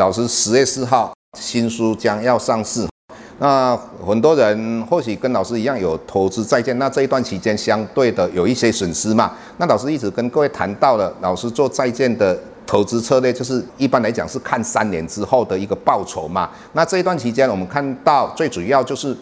老师十月四号新书将要上市，那很多人或许跟老师一样有投资债券，那这一段期间相对的有一些损失嘛。那老师一直跟各位谈到了，老师做债券的投资策略就是一般来讲是看三年之后的一个报酬嘛。那这一段期间我们看到最主要就是。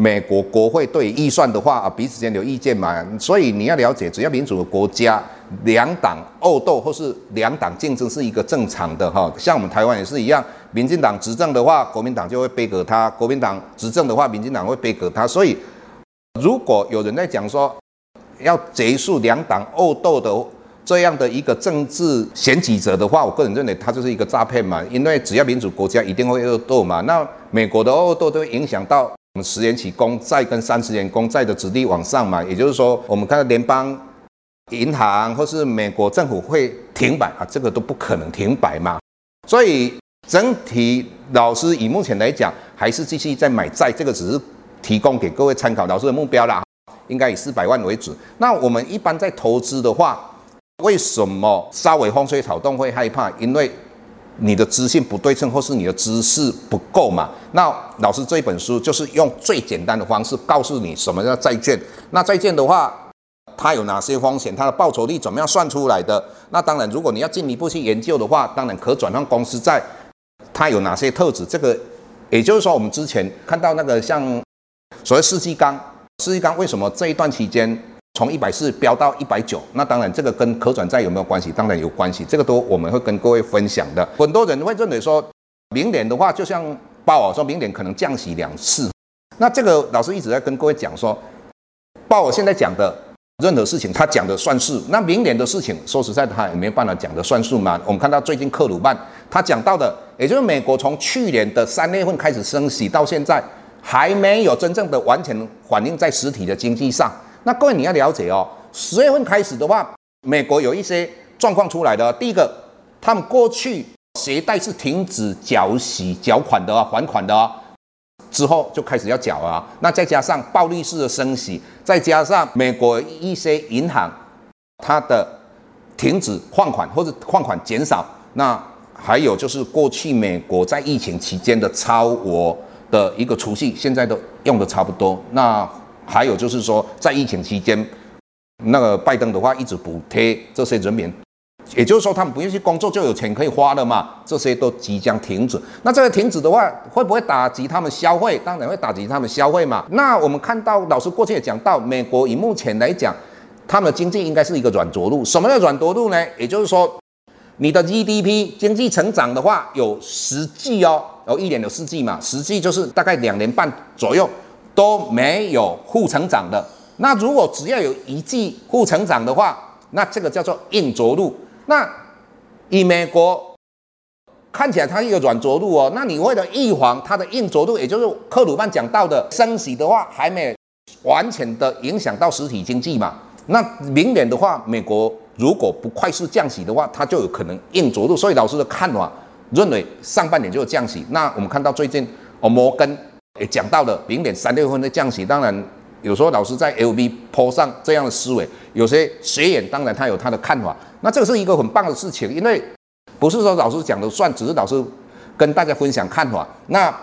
美国国会对预算的话啊，彼此间有意见嘛，所以你要了解，只要民主的国家，两党恶斗或是两党竞争是一个正常的哈。像我们台湾也是一样，民进党执政的话，国民党就会背革他；国民党执政的话，民进党会背革他。所以，如果有人在讲说要结束两党恶斗的这样的一个政治选举者的话，我个人认为他就是一个诈骗嘛，因为只要民主国家一定会恶斗嘛。那美国的恶斗都会影响到。我们十年期公债跟三十年公债的殖利率往上嘛，也就是说，我们看到联邦银行或是美国政府会停摆啊，这个都不可能停摆嘛。所以整体老师以目前来讲，还是继续在买债，这个只是提供给各位参考。老师的目标啦，应该以四百万为主。那我们一般在投资的话，为什么稍微风吹草动会害怕？因为你的资讯不对称，或是你的知识不够嘛？那老师这一本书就是用最简单的方式告诉你什么叫债券。那债券的话，它有哪些风险？它的报酬率怎么样算出来的？那当然，如果你要进一步去研究的话，当然可转换公司债，它有哪些特质？这个也就是说，我们之前看到那个像所谓世纪钢，世纪钢为什么这一段期间？从一百四飙到一百九，那当然这个跟可转债有没有关系？当然有关系，这个都我们会跟各位分享的。很多人会认为说，明年的话，就像鲍尔说明年可能降息两次，那这个老师一直在跟各位讲说，鲍尔现在讲的任何事情他讲的算数，那明年的事情说实在他也没有办法讲的算数嘛。我们看到最近克鲁曼他讲到的，也就是美国从去年的三月份开始升息到现在，还没有真正的完全反映在实体的经济上。那各位你要了解哦，十月份开始的话，美国有一些状况出来的。第一个，他们过去携带是停止缴息缴款的啊，还款的啊，之后就开始要缴啊。那再加上暴力式的升息，再加上美国一些银行它的停止放款或者放款减少，那还有就是过去美国在疫情期间的超额的一个储蓄，现在都用的差不多。那还有就是说，在疫情期间，那个拜登的话一直补贴这些人民，也就是说他们不用去工作就有钱可以花了嘛，这些都即将停止。那这个停止的话，会不会打击他们消费？当然会打击他们消费嘛。那我们看到老师过去也讲到，美国以目前来讲，他们的经济应该是一个软着陆。什么叫软着陆呢？也就是说，你的 GDP 经济成长的话，有十季哦，有一年有四季嘛，实际就是大概两年半左右。都没有负成长的，那如果只要有一季负成长的话，那这个叫做硬着陆。那以美国看起来它一个软着陆哦，那你为了预防它的硬着陆，也就是克鲁曼讲到的升息的话，还没完全的影响到实体经济嘛？那明年的话，美国如果不快速降息的话，它就有可能硬着陆。所以老师的看法认为上半年就有降息。那我们看到最近哦，摩根。也讲到了明年三月份的降息，当然有时候老师在 LB 抛上这样的思维，有些学员当然他有他的看法，那这个是一个很棒的事情，因为不是说老师讲的算，只是老师跟大家分享看法。那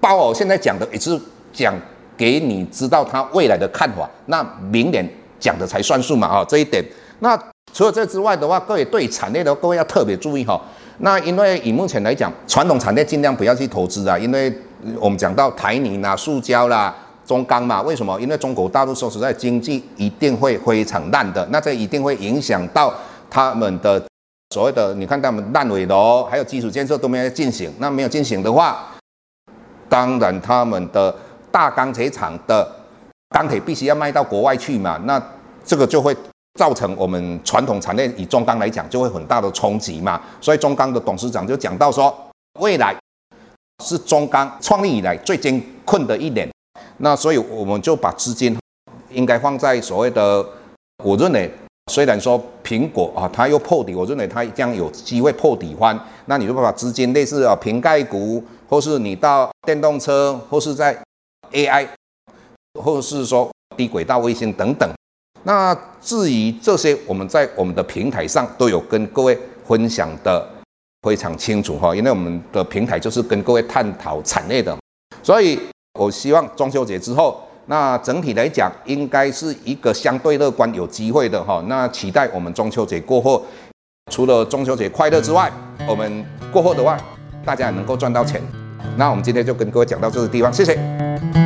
鲍尔现在讲的也是讲给你知道他未来的看法，那明年讲的才算数嘛啊，这一点。那除了这之外的话，各位对产业的各位要特别注意哈。那因为以目前来讲，传统产业尽量不要去投资啊，因为。我们讲到台泥啦、塑胶啦、中钢嘛？为什么？因为中国大陆说实在，经济一定会非常烂的，那这一定会影响到他们的所谓的，你看他们烂尾楼，还有基础建设都没有进行。那没有进行的话，当然他们的大钢铁厂的钢铁必须要卖到国外去嘛，那这个就会造成我们传统产业以中钢来讲，就会很大的冲击嘛。所以中钢的董事长就讲到说，未来是中钢创立以来最艰困的一年。那所以我们就把资金应该放在所谓的，我认为虽然说苹果啊，它又破底，我认为它将有机会破底翻。那你就把资金类似啊瓶盖股，或是你到电动车，或是在 AI，或是说低轨道卫星等等。那至于这些，我们在我们的平台上都有跟各位分享的非常清楚哈，因为我们的平台就是跟各位探讨产业的，所以。我希望中秋节之后，那整体来讲应该是一个相对乐观、有机会的哈。那期待我们中秋节过后，除了中秋节快乐之外，我们过后的话，大家也能够赚到钱。那我们今天就跟各位讲到这个地方，谢谢。